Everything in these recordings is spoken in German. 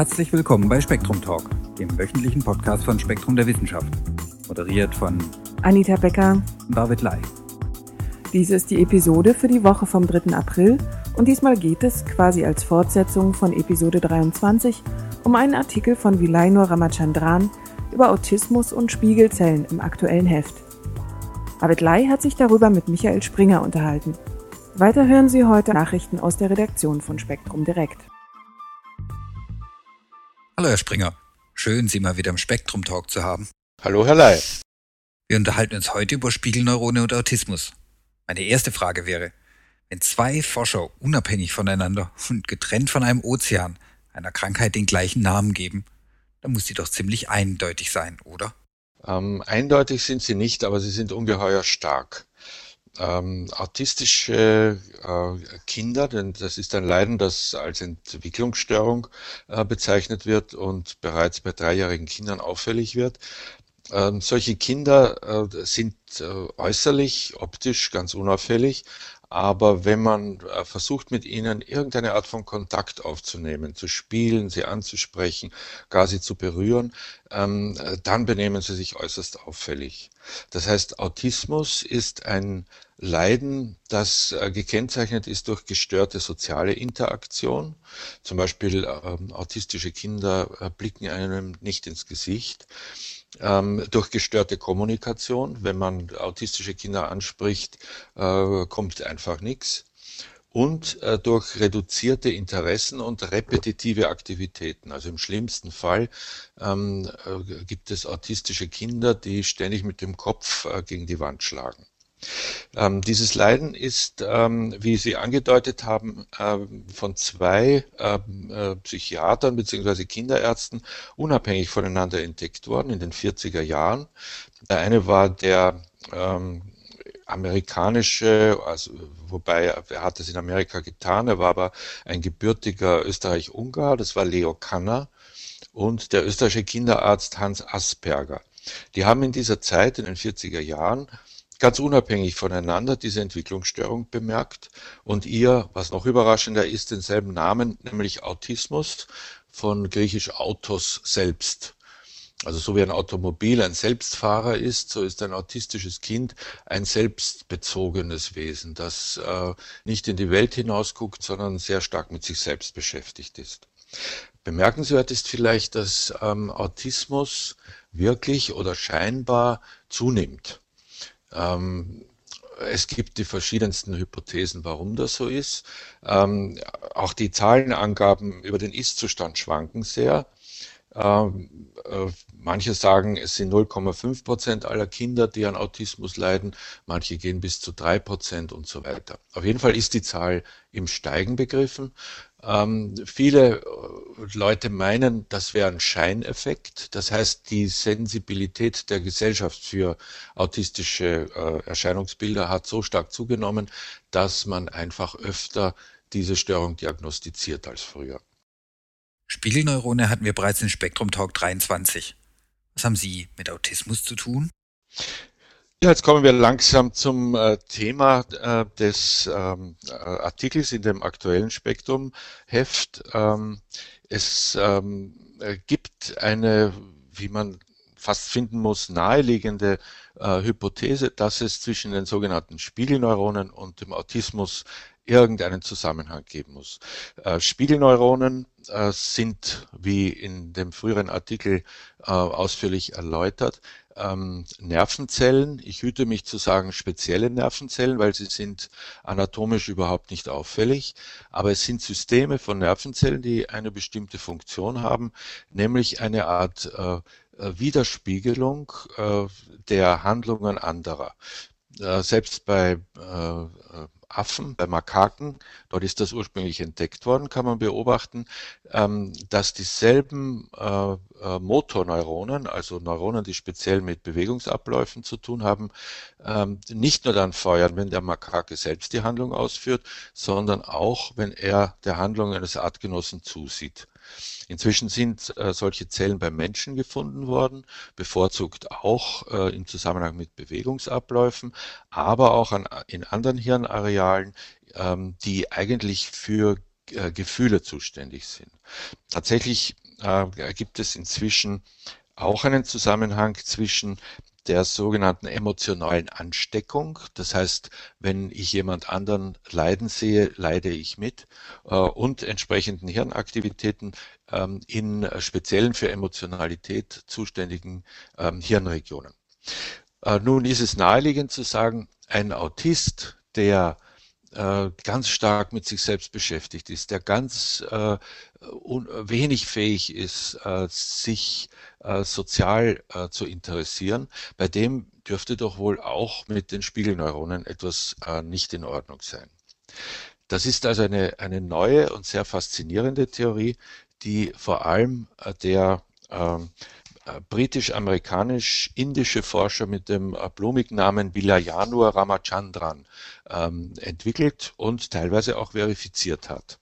Herzlich willkommen bei Spektrum Talk, dem wöchentlichen Podcast von Spektrum der Wissenschaft. Moderiert von Anita Becker und David Lai. Dies ist die Episode für die Woche vom 3. April und diesmal geht es, quasi als Fortsetzung von Episode 23, um einen Artikel von Vilaino Ramachandran über Autismus und Spiegelzellen im aktuellen Heft. David Lai hat sich darüber mit Michael Springer unterhalten. Weiter hören Sie heute Nachrichten aus der Redaktion von Spektrum Direkt. Hallo Herr Springer, schön Sie mal wieder im Spektrum Talk zu haben. Hallo Herr Lai. Wir unterhalten uns heute über Spiegelneurone und Autismus. Meine erste Frage wäre, wenn zwei Forscher unabhängig voneinander und getrennt von einem Ozean einer Krankheit den gleichen Namen geben, dann muss sie doch ziemlich eindeutig sein, oder? Ähm, eindeutig sind sie nicht, aber sie sind ungeheuer stark. Ähm, autistische äh, Kinder, denn das ist ein Leiden, das als Entwicklungsstörung äh, bezeichnet wird und bereits bei dreijährigen Kindern auffällig wird. Ähm, solche Kinder äh, sind äh, äußerlich, optisch ganz unauffällig, aber wenn man äh, versucht, mit ihnen irgendeine Art von Kontakt aufzunehmen, zu spielen, sie anzusprechen, gar sie zu berühren, ähm, äh, dann benehmen sie sich äußerst auffällig. Das heißt, Autismus ist ein Leiden, das äh, gekennzeichnet ist durch gestörte soziale Interaktion. Zum Beispiel ähm, autistische Kinder blicken einem nicht ins Gesicht ähm, durch gestörte Kommunikation. Wenn man autistische Kinder anspricht, äh, kommt einfach nichts. Und äh, durch reduzierte Interessen und repetitive Aktivitäten. Also im schlimmsten Fall ähm, äh, gibt es autistische Kinder, die ständig mit dem Kopf äh, gegen die Wand schlagen. Ähm, dieses Leiden ist, ähm, wie Sie angedeutet haben, ähm, von zwei ähm, äh, Psychiatern bzw. Kinderärzten unabhängig voneinander entdeckt worden in den 40er Jahren. Der eine war der ähm, amerikanische, also wobei er hat es in Amerika getan, er war aber ein gebürtiger Österreich-Ungar, das war Leo Kanner und der österreichische Kinderarzt Hans Asperger. Die haben in dieser Zeit, in den 40er Jahren, ganz unabhängig voneinander diese Entwicklungsstörung bemerkt und ihr, was noch überraschender ist, denselben Namen, nämlich Autismus von griechisch Autos selbst. Also so wie ein Automobil ein Selbstfahrer ist, so ist ein autistisches Kind ein selbstbezogenes Wesen, das äh, nicht in die Welt hinausguckt, sondern sehr stark mit sich selbst beschäftigt ist. Bemerkenswert ist vielleicht, dass ähm, Autismus wirklich oder scheinbar zunimmt. Ähm, es gibt die verschiedensten Hypothesen, warum das so ist. Ähm, auch die Zahlenangaben über den Ist-Zustand schwanken sehr. Ähm, äh, manche sagen, es sind 0,5 Prozent aller Kinder, die an Autismus leiden. Manche gehen bis zu drei Prozent und so weiter. Auf jeden Fall ist die Zahl im Steigen begriffen. Ähm, viele äh, Leute meinen, das wäre ein Scheineffekt. Das heißt, die Sensibilität der Gesellschaft für autistische äh, Erscheinungsbilder hat so stark zugenommen, dass man einfach öfter diese Störung diagnostiziert als früher. Spiegelneurone hatten wir bereits in Spektrum Talk 23. Was haben Sie mit Autismus zu tun? Ja, jetzt kommen wir langsam zum äh, Thema äh, des ähm, äh, Artikels in dem aktuellen Spektrum-Heft. Ähm, es ähm, äh, gibt eine, wie man fast finden muss, naheliegende Hypothese, dass es zwischen den sogenannten Spiegelneuronen und dem Autismus irgendeinen Zusammenhang geben muss. Äh, Spiegelneuronen äh, sind, wie in dem früheren Artikel äh, ausführlich erläutert, ähm, Nervenzellen. Ich hüte mich zu sagen spezielle Nervenzellen, weil sie sind anatomisch überhaupt nicht auffällig. Aber es sind Systeme von Nervenzellen, die eine bestimmte Funktion haben, nämlich eine Art äh, äh Widerspiegelung äh, der Handlungen anderer. Äh, selbst bei äh, Affen, bei Makaken, dort ist das ursprünglich entdeckt worden, kann man beobachten, ähm, dass dieselben äh, äh, Motorneuronen, also Neuronen, die speziell mit Bewegungsabläufen zu tun haben, ähm, nicht nur dann feuern, wenn der Makake selbst die Handlung ausführt, sondern auch, wenn er der Handlung eines Artgenossen zusieht. Inzwischen sind äh, solche Zellen beim Menschen gefunden worden, bevorzugt auch äh, im Zusammenhang mit Bewegungsabläufen, aber auch an, in anderen Hirnarealen, ähm, die eigentlich für äh, Gefühle zuständig sind. Tatsächlich äh, gibt es inzwischen auch einen Zusammenhang zwischen der sogenannten emotionalen Ansteckung. Das heißt, wenn ich jemand anderen leiden sehe, leide ich mit äh, und entsprechenden Hirnaktivitäten ähm, in speziellen für Emotionalität zuständigen ähm, Hirnregionen. Äh, nun ist es naheliegend zu sagen, ein Autist, der äh, ganz stark mit sich selbst beschäftigt ist, der ganz äh, wenig fähig ist, äh, sich äh, sozial äh, zu interessieren, bei dem dürfte doch wohl auch mit den Spiegelneuronen etwas äh, nicht in Ordnung sein. Das ist also eine, eine neue und sehr faszinierende Theorie, die vor allem der ähm, äh, britisch-amerikanisch-indische Forscher mit dem äh, blumigen Namen Vilayanur Ramachandran ähm, entwickelt und teilweise auch verifiziert hat.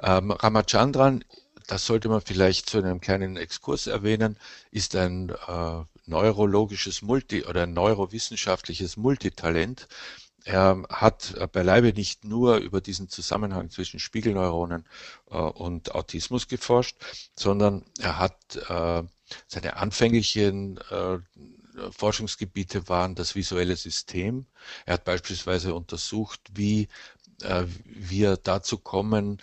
Ähm, Ramachandran, das sollte man vielleicht zu einem kleinen Exkurs erwähnen, ist ein äh, neurologisches Multi- oder ein neurowissenschaftliches Multitalent. Er hat beileibe nicht nur über diesen Zusammenhang zwischen Spiegelneuronen äh, und Autismus geforscht, sondern er hat äh, seine anfänglichen äh, Forschungsgebiete waren das visuelle System. Er hat beispielsweise untersucht, wie äh, wir dazu kommen,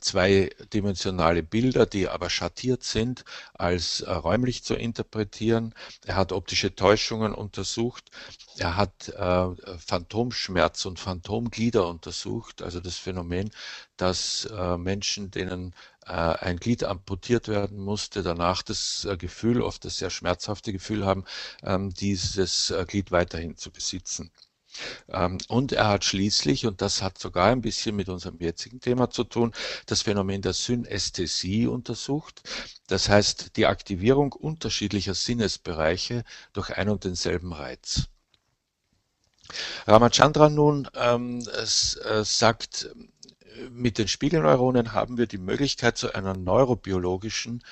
zweidimensionale Bilder, die aber schattiert sind, als äh, räumlich zu interpretieren. Er hat optische Täuschungen untersucht. Er hat äh, Phantomschmerz und Phantomglieder untersucht, also das Phänomen, dass äh, Menschen, denen äh, ein Glied amputiert werden musste, danach das äh, Gefühl, oft das sehr schmerzhafte Gefühl haben, ähm, dieses Glied weiterhin zu besitzen. Ähm, und er hat schließlich, und das hat sogar ein bisschen mit unserem jetzigen Thema zu tun, das Phänomen der Synästhesie untersucht. Das heißt, die Aktivierung unterschiedlicher Sinnesbereiche durch ein und denselben Reiz. Ramachandran nun ähm, äh, sagt, mit den Spiegelneuronen haben wir die Möglichkeit zu einer neurobiologischen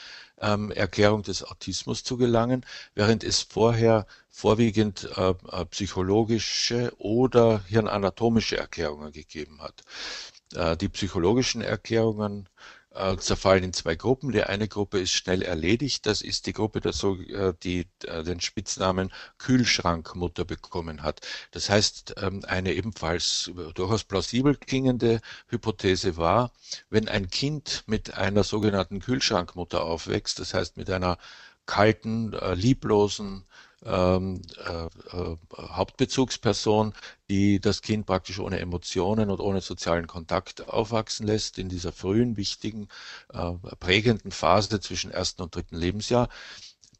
ähm, Erklärung des Autismus zu gelangen, während es vorher vorwiegend äh, äh, psychologische oder hirnanatomische Erklärungen gegeben hat. Äh, die psychologischen Erklärungen äh, zerfallen in zwei Gruppen. Die eine Gruppe ist schnell erledigt. Das ist die Gruppe, die, so, äh, die äh, den Spitznamen Kühlschrankmutter bekommen hat. Das heißt, ähm, eine ebenfalls durchaus plausibel klingende Hypothese war, wenn ein Kind mit einer sogenannten Kühlschrankmutter aufwächst, das heißt mit einer kalten, lieblosen, ähm, äh, äh, Hauptbezugsperson, die das Kind praktisch ohne Emotionen und ohne sozialen Kontakt aufwachsen lässt in dieser frühen, wichtigen, äh, prägenden Phase zwischen ersten und dritten Lebensjahr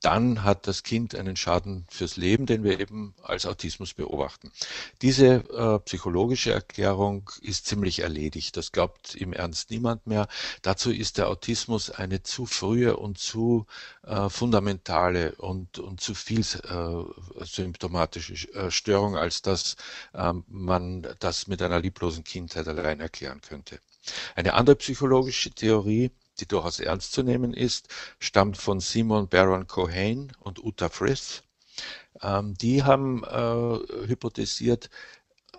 dann hat das Kind einen Schaden fürs Leben, den wir eben als Autismus beobachten. Diese äh, psychologische Erklärung ist ziemlich erledigt. Das glaubt im Ernst niemand mehr. Dazu ist der Autismus eine zu frühe und zu äh, fundamentale und, und zu viel äh, symptomatische äh, Störung, als dass ähm, man das mit einer lieblosen Kindheit allein erklären könnte. Eine andere psychologische Theorie die durchaus ernst zu nehmen ist, stammt von Simon Baron Cohen und Uta Frith. Ähm, die haben äh, hypothesiert,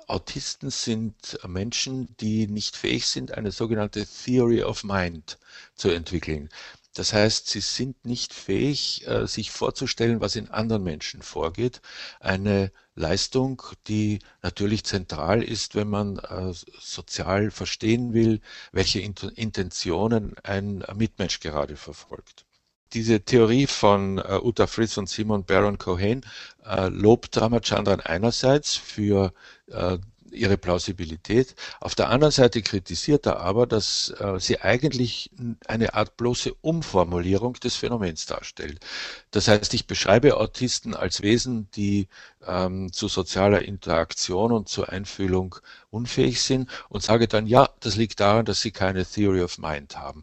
Autisten sind Menschen, die nicht fähig sind, eine sogenannte Theory of Mind zu entwickeln. Das heißt, sie sind nicht fähig, äh, sich vorzustellen, was in anderen Menschen vorgeht. Eine Leistung, die natürlich zentral ist, wenn man äh, sozial verstehen will, welche Intentionen ein Mitmensch gerade verfolgt. Diese Theorie von äh, Uta Fritz und Simon Baron Cohen lobt Ramachandran einerseits für ihre Plausibilität. Auf der anderen Seite kritisiert er aber, dass äh, sie eigentlich eine Art bloße Umformulierung des Phänomens darstellt. Das heißt, ich beschreibe Autisten als Wesen, die ähm, zu sozialer Interaktion und zur Einfühlung unfähig sind und sage dann, ja, das liegt daran, dass sie keine Theory of Mind haben.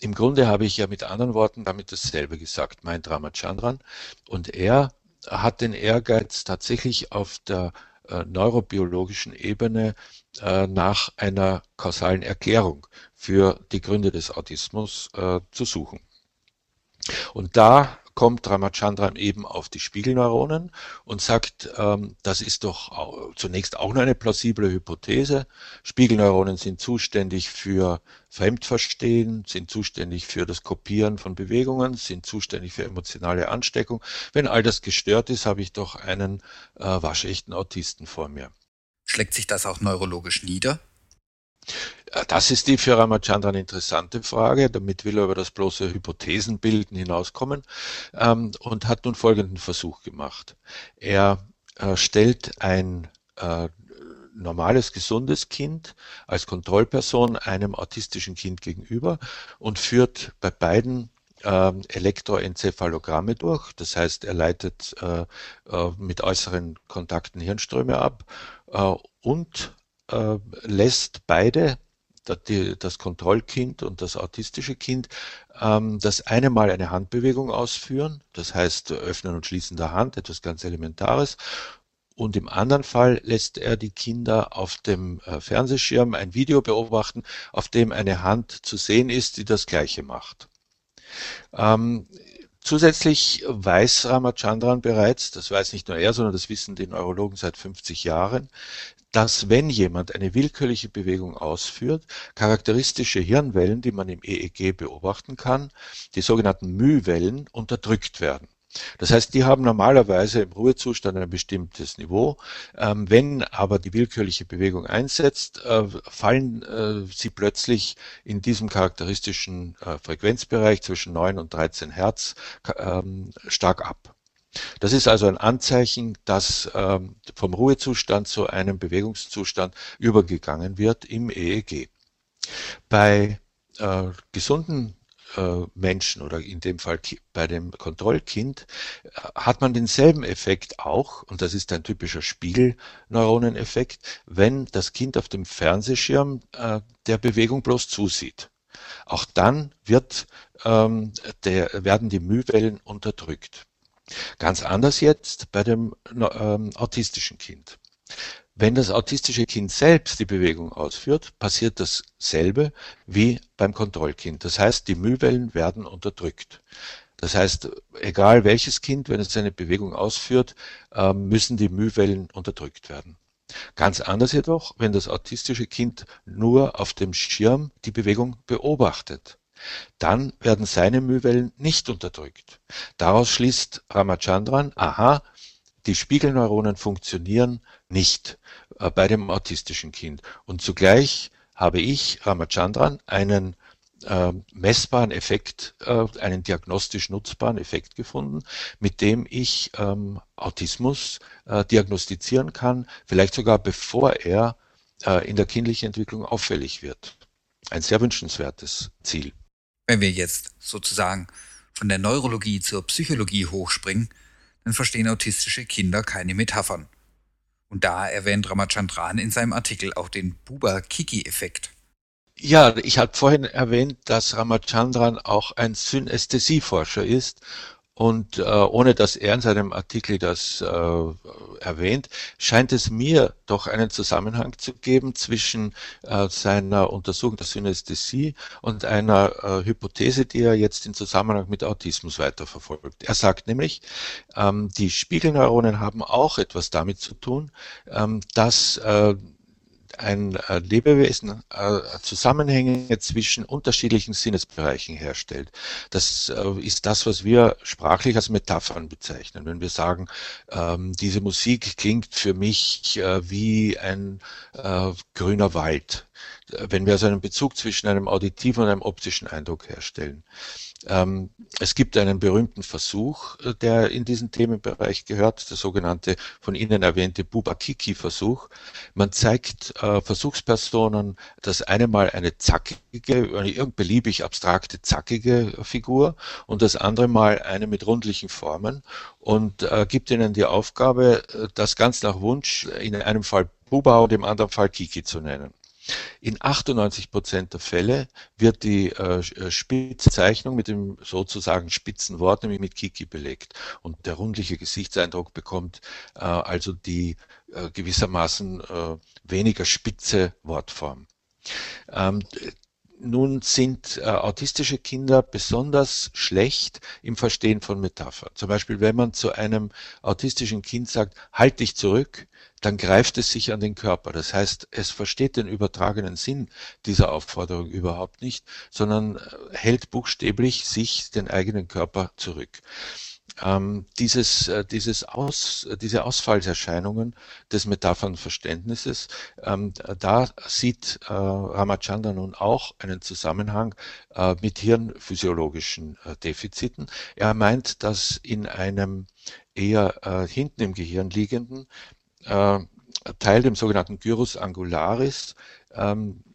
Im Grunde habe ich ja mit anderen Worten damit dasselbe gesagt, meint Ramachandran. Und er hat den Ehrgeiz tatsächlich auf der äh, neurobiologischen Ebene äh, nach einer kausalen Erklärung für die Gründe des Autismus äh, zu suchen. Und da kommt Ramachandran eben auf die Spiegelneuronen und sagt, ähm, das ist doch zunächst auch nur eine plausible Hypothese. Spiegelneuronen sind zuständig für Fremdverstehen, sind zuständig für das Kopieren von Bewegungen, sind zuständig für emotionale Ansteckung. Wenn all das gestört ist, habe ich doch einen äh, waschechten Autisten vor mir. Schlägt sich das auch neurologisch nieder? Das ist die für Ramachandran interessante Frage. Damit will er über das bloße Hypothesenbilden hinauskommen ähm, und hat nun folgenden Versuch gemacht. Er äh, stellt ein äh, normales, gesundes Kind als Kontrollperson einem autistischen Kind gegenüber und führt bei beiden ähm, Elektroenzephalogramme durch. Das heißt, er leitet äh, äh, mit äußeren Kontakten Hirnströme ab äh, und äh, lässt beide, das Kontrollkind und das autistische Kind, ähm, das eine Mal eine Handbewegung ausführen, das heißt Öffnen und Schließen der Hand, etwas ganz Elementares, und im anderen Fall lässt er die Kinder auf dem äh, Fernsehschirm ein Video beobachten, auf dem eine Hand zu sehen ist, die das Gleiche macht. Ähm, zusätzlich weiß Ramachandran bereits, das weiß nicht nur er, sondern das wissen die Neurologen seit 50 Jahren, dass wenn jemand eine willkürliche Bewegung ausführt, charakteristische Hirnwellen, die man im EEG beobachten kann, die sogenannten μ-Wellen, unterdrückt werden. Das heißt, die haben normalerweise im Ruhezustand ein bestimmtes Niveau. Ähm, wenn aber die willkürliche Bewegung einsetzt, äh, fallen äh, sie plötzlich in diesem charakteristischen äh, Frequenzbereich zwischen 9 und 13 Hertz ähm, stark ab. Das ist also ein Anzeichen, dass ähm, vom Ruhezustand zu einem Bewegungszustand übergegangen wird im EEG. Bei äh, gesunden äh, Menschen oder in dem Fall bei dem Kontrollkind äh, hat man denselben Effekt auch, und das ist ein typischer Spiegelneuroneneffekt, wenn das Kind auf dem Fernsehschirm der Bewegung bloß zusieht. Auch dann wird, ähm, der, werden die Mühwellen unterdrückt. Ganz anders jetzt bei dem ähm, autistischen Kind. Wenn das autistische Kind selbst die Bewegung ausführt, passiert dasselbe wie beim Kontrollkind. Das heißt, die Mühwellen werden unterdrückt. Das heißt, egal welches Kind, wenn es seine Bewegung ausführt, ähm, müssen die Mühwellen unterdrückt werden. Ganz anders jedoch, wenn das autistische Kind nur auf dem Schirm die Bewegung beobachtet dann werden seine Mühwellen nicht unterdrückt. Daraus schließt Ramachandran, aha, die Spiegelneuronen funktionieren nicht äh, bei dem autistischen Kind. Und zugleich habe ich, Ramachandran, einen äh, messbaren Effekt, äh, einen diagnostisch nutzbaren Effekt gefunden, mit dem ich ähm, Autismus äh, diagnostizieren kann, vielleicht sogar bevor er äh, in der kindlichen Entwicklung auffällig wird. Ein sehr wünschenswertes Ziel. Wenn wir jetzt sozusagen von der Neurologie zur Psychologie hochspringen, dann verstehen autistische Kinder keine Metaphern. Und da erwähnt Ramachandran in seinem Artikel auch den Buba-Kiki-Effekt. Ja, ich habe vorhin erwähnt, dass Ramachandran auch ein Synästhesieforscher ist und äh, ohne dass er in seinem Artikel das äh, erwähnt, scheint es mir doch einen Zusammenhang zu geben zwischen äh, seiner Untersuchung der Synästhesie und einer äh, Hypothese, die er jetzt in Zusammenhang mit Autismus weiterverfolgt. Er sagt nämlich, ähm, die Spiegelneuronen haben auch etwas damit zu tun, ähm, dass äh, ein äh, Lebewesen äh, Zusammenhänge zwischen unterschiedlichen Sinnesbereichen herstellt. Das äh, ist das, was wir sprachlich als Metaphern bezeichnen. Wenn wir sagen, ähm, diese Musik klingt für mich wie ein grüner Wald. Wenn wir also einen Bezug zwischen einem auditiven und einem optischen Eindruck herstellen. Ähm, es gibt einen berühmten Versuch, äh, der in diesen Themenbereich gehört, der sogenannte von Ihnen erwähnte Bubakiki-Versuch. Man zeigt äh, Versuchspersonen das eine Mal eine zackige, eine irgend beliebig abstrakte zackige Figur und das andere Mal eine mit rundlichen Formen und äh, gibt ihnen die Aufgabe, äh, das ganz nach Wunsch in einem Fall Buba und im anderen Fall Kiki zu nennen. In 98 Prozent der Fälle wird die äh, äh Spitzzeichnung mit dem sozusagen spitzen Wort, nämlich mit Kiki belegt. Und der rundliche Gesichtseindruck bekommt äh, also die äh, gewissermaßen äh, weniger spitze Wortform. Ähm, nun sind äh, autistische Kinder besonders schlecht im Verstehen von Metaphern. Zum Beispiel, wenn man zu einem autistischen Kind sagt, halt dich zurück, dann greift es sich an den Körper. Das heißt, es versteht den übertragenen Sinn dieser Aufforderung überhaupt nicht, sondern äh, hält buchstäblich sich den eigenen Körper zurück. Ähm, dieses, äh, dieses Aus, äh, diese Ausfallserscheinungen des Metaphernverständnisses, ähm, da sieht äh, Ramachandra nun auch einen Zusammenhang äh, mit hirnphysiologischen äh, Defiziten. Er meint, dass in einem eher äh, hinten im Gehirn liegenden Teil, dem sogenannten Gyrus angularis, ähm, äh,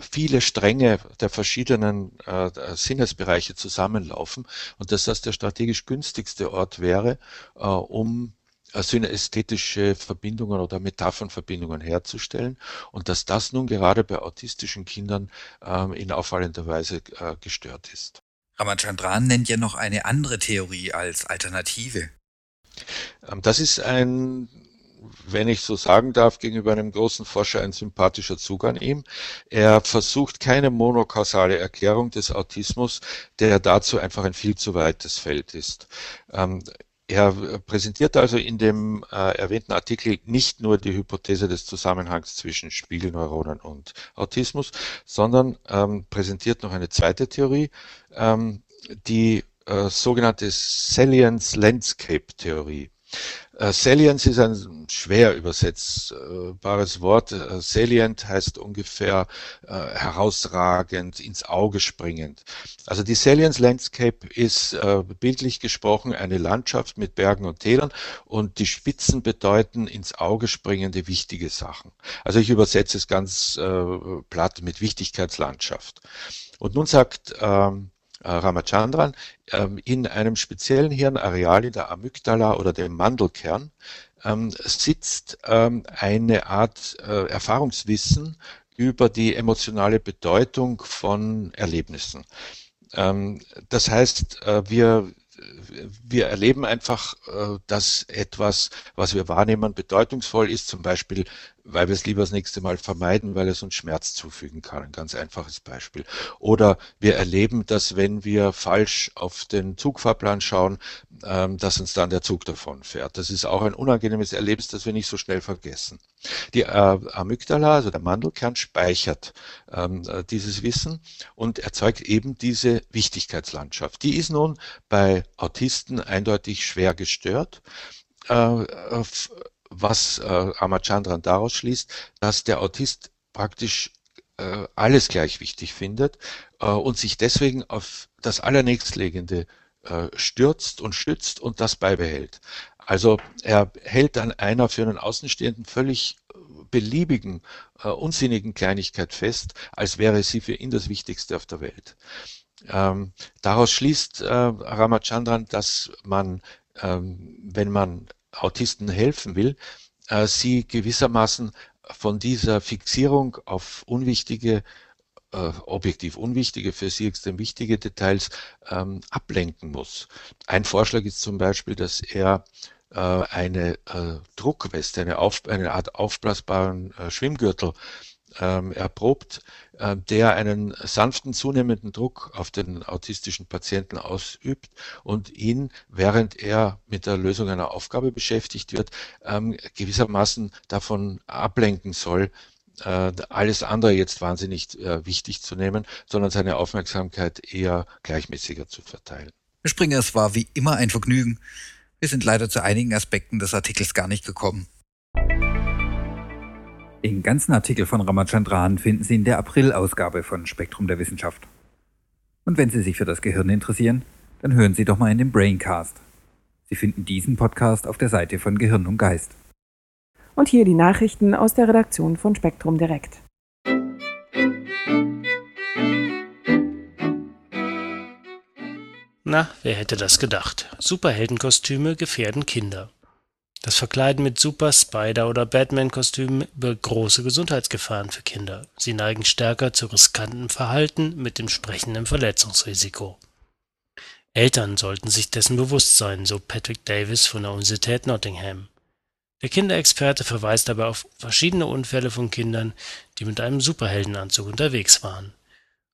viele Stränge der verschiedenen äh, Sinnesbereiche zusammenlaufen und dass das der strategisch günstigste Ort wäre, äh, um äh, synästhetische Verbindungen oder Metaphernverbindungen herzustellen und dass das nun gerade bei autistischen Kindern ähm, in auffallender Weise äh, gestört ist. Ramachandran nennt ja noch eine andere Theorie als Alternative. Ähm, das ist ein wenn ich so sagen darf, gegenüber einem großen Forscher ein sympathischer Zug an ihm. Er versucht keine monokausale Erklärung des Autismus, der dazu einfach ein viel zu weites Feld ist. Ähm, er präsentiert also in dem äh, erwähnten Artikel nicht nur die Hypothese des Zusammenhangs zwischen Spiegelneuronen und Autismus, sondern ähm, präsentiert noch eine zweite Theorie, ähm, die äh, sogenannte Salience Landscape Theorie. Äh, Salience ist ein schwer übersetzbares Wort. Äh, salient heißt ungefähr äh, herausragend, ins Auge springend. Also die Salience Landscape ist äh, bildlich gesprochen eine Landschaft mit Bergen und Tälern und die Spitzen bedeuten ins Auge springende wichtige Sachen. Also ich übersetze es ganz platt mit Wichtigkeitslandschaft. Und nun sagt ähm, äh, Ramachandran, ähm, in einem speziellen Hirnareal in der Amygdala oder dem Mandelkern ähm, sitzt ähm, eine Art äh, Erfahrungswissen über die emotionale Bedeutung von Erlebnissen. Das heißt, äh, wir wir erleben einfach, dass etwas, was wir wahrnehmen, bedeutungsvoll ist. Zum Beispiel weil wir es lieber das nächste Mal vermeiden, weil es uns Schmerz zufügen kann. Ein ganz einfaches Beispiel. Oder wir erleben, dass wenn wir falsch auf den Zugfahrplan schauen, ähm, dass uns dann der Zug davon fährt. Das ist auch ein unangenehmes Erlebnis, das wir nicht so schnell vergessen. Die äh, Amygdala, also der Mandelkern, speichert ähm, äh, dieses Wissen und erzeugt eben diese Wichtigkeitslandschaft. Die ist nun bei Autisten eindeutig schwer gestört. Was äh, Ramachandran daraus schließt, dass der Autist praktisch äh, alles gleich wichtig findet äh, und sich deswegen auf das Allernächstlegende äh, stürzt und stützt und das beibehält. Also er hält an einer für einen Außenstehenden völlig äh, beliebigen, äh, unsinnigen Kleinigkeit fest, als wäre sie für ihn das Wichtigste auf der Welt. Ähm, daraus schließt äh, Ramachandran, dass man, ähm, wenn man Autisten helfen will, äh, sie gewissermaßen von dieser Fixierung auf unwichtige, äh, objektiv unwichtige, für sie extrem wichtige Details ähm, ablenken muss. Ein Vorschlag ist zum Beispiel, dass er äh, eine äh, Druckweste, eine, auf, eine Art aufblasbaren äh, Schwimmgürtel ähm, erprobt, äh, der einen sanften zunehmenden Druck auf den autistischen Patienten ausübt und ihn, während er mit der Lösung einer Aufgabe beschäftigt wird, ähm, gewissermaßen davon ablenken soll, äh, alles andere jetzt wahnsinnig äh, wichtig zu nehmen, sondern seine Aufmerksamkeit eher gleichmäßiger zu verteilen. Herr Springer, es war wie immer ein Vergnügen. Wir sind leider zu einigen Aspekten des Artikels gar nicht gekommen. Den ganzen Artikel von Ramachandran finden Sie in der April-Ausgabe von Spektrum der Wissenschaft. Und wenn Sie sich für das Gehirn interessieren, dann hören Sie doch mal in den Braincast. Sie finden diesen Podcast auf der Seite von Gehirn und Geist. Und hier die Nachrichten aus der Redaktion von Spektrum Direkt. Na, wer hätte das gedacht? Superheldenkostüme gefährden Kinder. Das Verkleiden mit Super-, Spider- oder Batman-Kostümen birgt große Gesundheitsgefahren für Kinder. Sie neigen stärker zu riskantem Verhalten mit entsprechendem Verletzungsrisiko. Eltern sollten sich dessen bewusst sein, so Patrick Davis von der Universität Nottingham. Der Kinderexperte verweist dabei auf verschiedene Unfälle von Kindern, die mit einem Superheldenanzug unterwegs waren.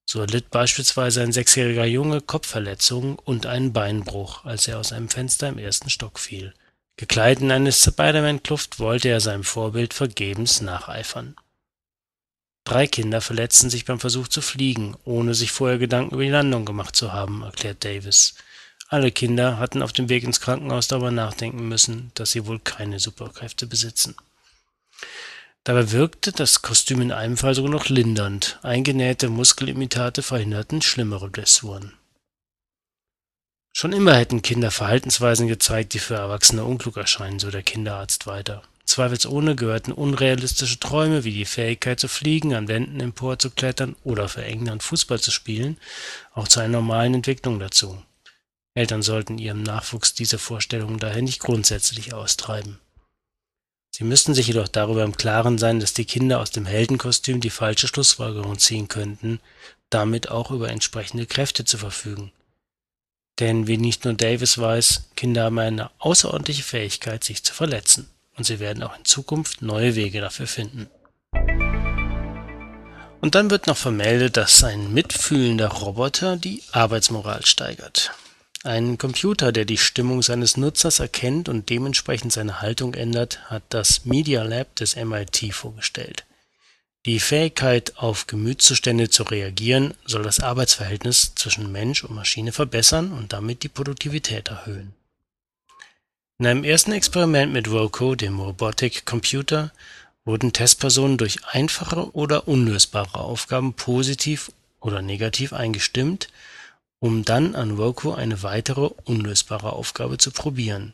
So erlitt beispielsweise ein sechsjähriger Junge Kopfverletzungen und einen Beinbruch, als er aus einem Fenster im ersten Stock fiel. Gekleidet in eine Spider-Man-Kluft wollte er seinem Vorbild vergebens nacheifern. Drei Kinder verletzten sich beim Versuch zu fliegen, ohne sich vorher Gedanken über die Landung gemacht zu haben, erklärt Davis. Alle Kinder hatten auf dem Weg ins Krankenhaus darüber nachdenken müssen, dass sie wohl keine Superkräfte besitzen. Dabei wirkte das Kostüm in einem Fall sogar noch lindernd. Eingenähte Muskelimitate verhinderten schlimmere Blessuren. Schon immer hätten Kinder Verhaltensweisen gezeigt, die für Erwachsene unklug erscheinen, so der Kinderarzt weiter. Zweifelsohne gehörten unrealistische Träume wie die Fähigkeit zu fliegen, an Wänden emporzuklettern oder für England Fußball zu spielen auch zu einer normalen Entwicklung dazu. Eltern sollten ihrem Nachwuchs diese Vorstellungen daher nicht grundsätzlich austreiben. Sie müssten sich jedoch darüber im Klaren sein, dass die Kinder aus dem Heldenkostüm die falsche Schlussfolgerung ziehen könnten, damit auch über entsprechende Kräfte zu verfügen. Denn wie nicht nur Davis weiß, Kinder haben eine außerordentliche Fähigkeit, sich zu verletzen, und sie werden auch in Zukunft neue Wege dafür finden. Und dann wird noch vermeldet, dass ein mitfühlender Roboter die Arbeitsmoral steigert. Ein Computer, der die Stimmung seines Nutzers erkennt und dementsprechend seine Haltung ändert, hat das Media Lab des MIT vorgestellt. Die Fähigkeit, auf Gemütszustände zu reagieren, soll das Arbeitsverhältnis zwischen Mensch und Maschine verbessern und damit die Produktivität erhöhen. In einem ersten Experiment mit Roco, dem Robotic Computer, wurden Testpersonen durch einfache oder unlösbare Aufgaben positiv oder negativ eingestimmt um dann an Roku eine weitere unlösbare Aufgabe zu probieren.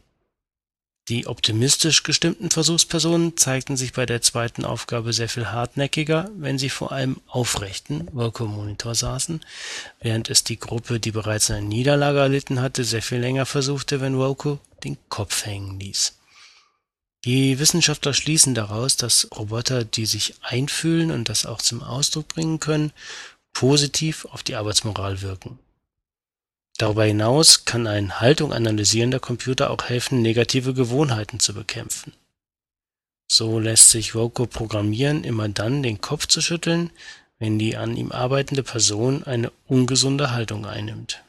Die optimistisch gestimmten Versuchspersonen zeigten sich bei der zweiten Aufgabe sehr viel hartnäckiger, wenn sie vor einem aufrechten Roku-Monitor saßen, während es die Gruppe, die bereits eine Niederlage erlitten hatte, sehr viel länger versuchte, wenn Roku den Kopf hängen ließ. Die Wissenschaftler schließen daraus, dass Roboter, die sich einfühlen und das auch zum Ausdruck bringen können, positiv auf die Arbeitsmoral wirken Darüber hinaus kann ein Haltung analysierender Computer auch helfen, negative Gewohnheiten zu bekämpfen. So lässt sich Roku programmieren, immer dann den Kopf zu schütteln, wenn die an ihm arbeitende Person eine ungesunde Haltung einnimmt.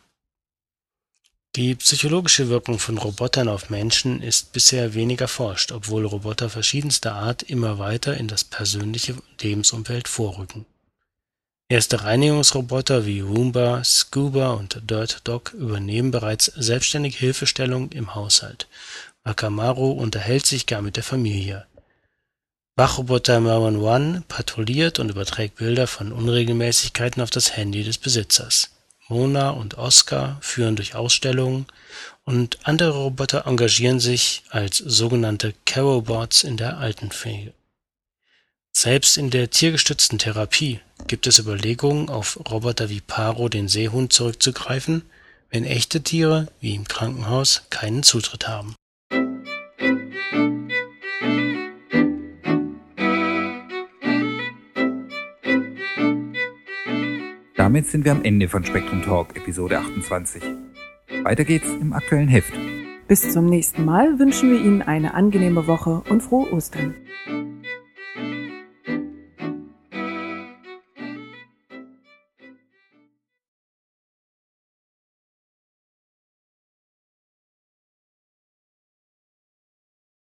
Die psychologische Wirkung von Robotern auf Menschen ist bisher wenig erforscht, obwohl Roboter verschiedenster Art immer weiter in das persönliche Lebensumfeld vorrücken Erste Reinigungsroboter wie Roomba, Scuba und DirtDog übernehmen bereits selbstständig Hilfestellung im Haushalt. Wacamaru unterhält sich gar mit der Familie. Wachroboter Merwan One patrouilliert und überträgt Bilder von Unregelmäßigkeiten auf das Handy des Besitzers. Mona und Oscar führen durch Ausstellungen und andere Roboter engagieren sich als sogenannte Carobots in der Altenpflege selbst in der tiergestützten Therapie gibt es Überlegungen, auf Roboter wie Paro, den Seehund, zurückzugreifen, wenn echte Tiere, wie im Krankenhaus, keinen Zutritt haben. Damit sind wir am Ende von Spektrum Talk, Episode 28. Weiter geht's im aktuellen Heft. Bis zum nächsten Mal wünschen wir Ihnen eine angenehme Woche und frohe Ostern.